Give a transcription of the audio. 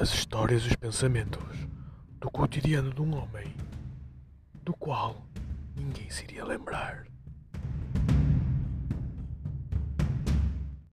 as histórias e os pensamentos do cotidiano de um homem do qual ninguém se iria lembrar.